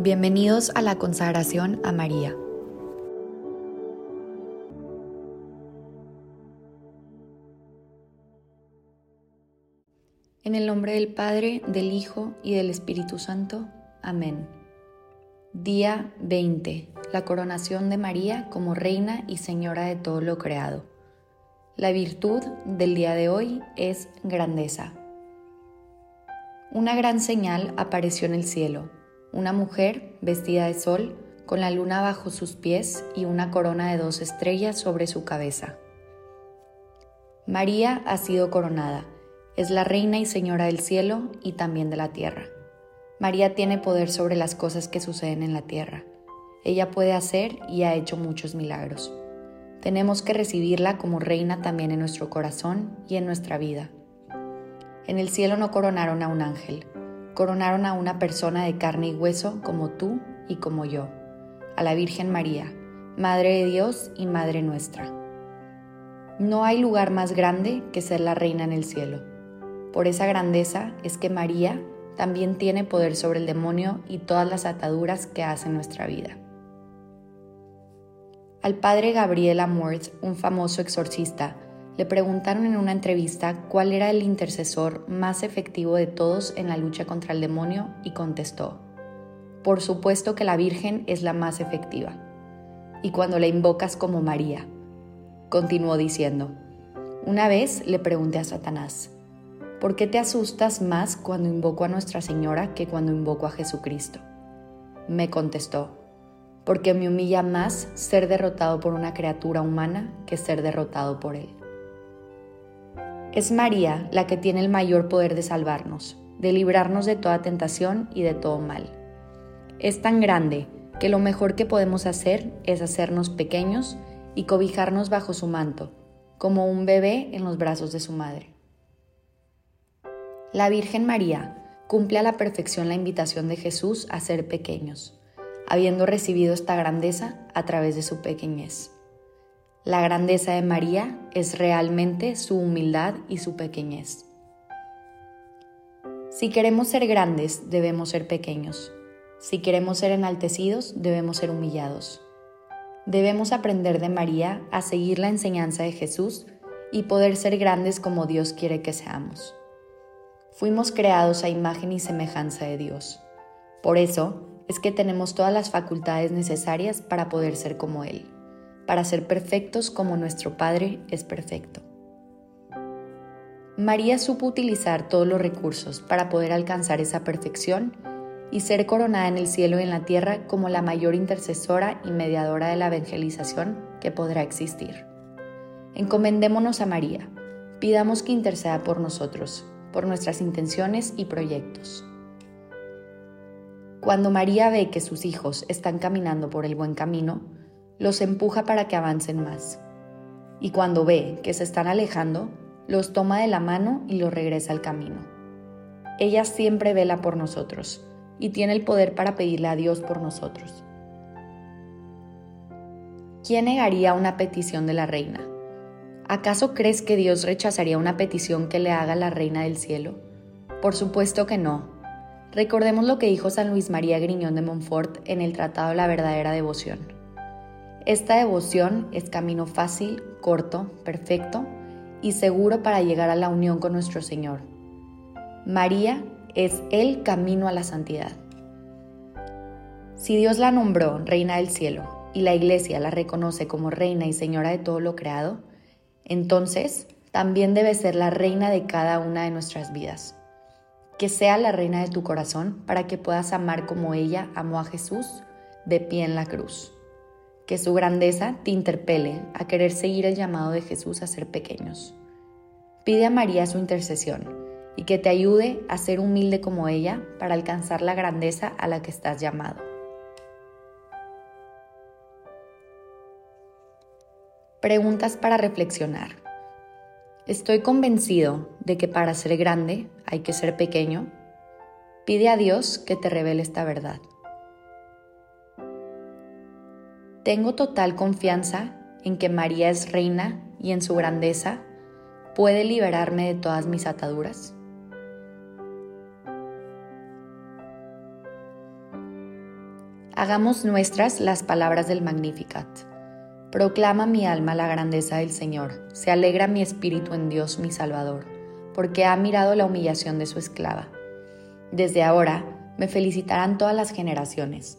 Bienvenidos a la consagración a María. En el nombre del Padre, del Hijo y del Espíritu Santo. Amén. Día 20. La coronación de María como Reina y Señora de todo lo creado. La virtud del día de hoy es grandeza. Una gran señal apareció en el cielo una mujer vestida de sol, con la luna bajo sus pies y una corona de dos estrellas sobre su cabeza. María ha sido coronada, es la reina y señora del cielo y también de la tierra. María tiene poder sobre las cosas que suceden en la tierra. Ella puede hacer y ha hecho muchos milagros. Tenemos que recibirla como reina también en nuestro corazón y en nuestra vida. En el cielo no coronaron a un ángel, coronaron a una persona de carne y hueso como tú y como yo, a la Virgen María, Madre de Dios y Madre nuestra. No hay lugar más grande que ser la reina en el cielo. Por esa grandeza es que María también tiene poder sobre el demonio y todas las ataduras que hacen nuestra vida. Al padre Gabriel Amorth, un famoso exorcista, le preguntaron en una entrevista cuál era el intercesor más efectivo de todos en la lucha contra el demonio y contestó, por supuesto que la Virgen es la más efectiva. Y cuando la invocas como María, continuó diciendo, una vez le pregunté a Satanás, ¿por qué te asustas más cuando invoco a Nuestra Señora que cuando invoco a Jesucristo? Me contestó, porque me humilla más ser derrotado por una criatura humana que ser derrotado por Él. Es María la que tiene el mayor poder de salvarnos, de librarnos de toda tentación y de todo mal. Es tan grande que lo mejor que podemos hacer es hacernos pequeños y cobijarnos bajo su manto, como un bebé en los brazos de su madre. La Virgen María cumple a la perfección la invitación de Jesús a ser pequeños, habiendo recibido esta grandeza a través de su pequeñez. La grandeza de María es realmente su humildad y su pequeñez. Si queremos ser grandes, debemos ser pequeños. Si queremos ser enaltecidos, debemos ser humillados. Debemos aprender de María a seguir la enseñanza de Jesús y poder ser grandes como Dios quiere que seamos. Fuimos creados a imagen y semejanza de Dios. Por eso es que tenemos todas las facultades necesarias para poder ser como Él para ser perfectos como nuestro Padre es perfecto. María supo utilizar todos los recursos para poder alcanzar esa perfección y ser coronada en el cielo y en la tierra como la mayor intercesora y mediadora de la evangelización que podrá existir. Encomendémonos a María, pidamos que interceda por nosotros, por nuestras intenciones y proyectos. Cuando María ve que sus hijos están caminando por el buen camino, los empuja para que avancen más. Y cuando ve que se están alejando, los toma de la mano y los regresa al camino. Ella siempre vela por nosotros y tiene el poder para pedirle a Dios por nosotros. ¿Quién negaría una petición de la reina? ¿Acaso crees que Dios rechazaría una petición que le haga la reina del cielo? Por supuesto que no. Recordemos lo que dijo San Luis María Griñón de Montfort en el Tratado de la Verdadera Devoción. Esta devoción es camino fácil, corto, perfecto y seguro para llegar a la unión con nuestro Señor. María es el camino a la santidad. Si Dios la nombró Reina del Cielo y la Iglesia la reconoce como Reina y Señora de todo lo creado, entonces también debe ser la Reina de cada una de nuestras vidas. Que sea la Reina de tu corazón para que puedas amar como ella amó a Jesús de pie en la cruz que su grandeza te interpele a querer seguir el llamado de Jesús a ser pequeños. Pide a María su intercesión y que te ayude a ser humilde como ella para alcanzar la grandeza a la que estás llamado. Preguntas para reflexionar. Estoy convencido de que para ser grande hay que ser pequeño. Pide a Dios que te revele esta verdad. Tengo total confianza en que María es reina y en su grandeza puede liberarme de todas mis ataduras. Hagamos nuestras las palabras del Magnificat. Proclama mi alma la grandeza del Señor, se alegra mi espíritu en Dios mi Salvador, porque ha mirado la humillación de su esclava. Desde ahora me felicitarán todas las generaciones,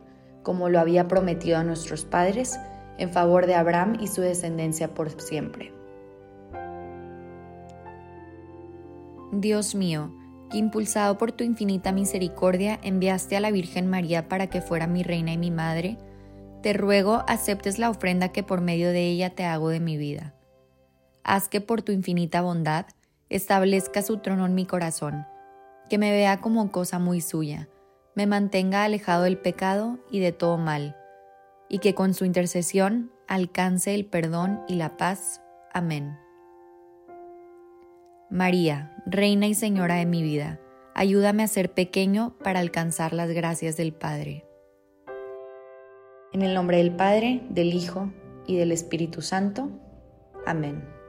como lo había prometido a nuestros padres, en favor de Abraham y su descendencia por siempre. Dios mío, que impulsado por tu infinita misericordia enviaste a la Virgen María para que fuera mi reina y mi madre, te ruego aceptes la ofrenda que por medio de ella te hago de mi vida. Haz que por tu infinita bondad establezca su trono en mi corazón, que me vea como cosa muy suya, me mantenga alejado del pecado y de todo mal, y que con su intercesión alcance el perdón y la paz. Amén. María, Reina y Señora de mi vida, ayúdame a ser pequeño para alcanzar las gracias del Padre. En el nombre del Padre, del Hijo y del Espíritu Santo. Amén.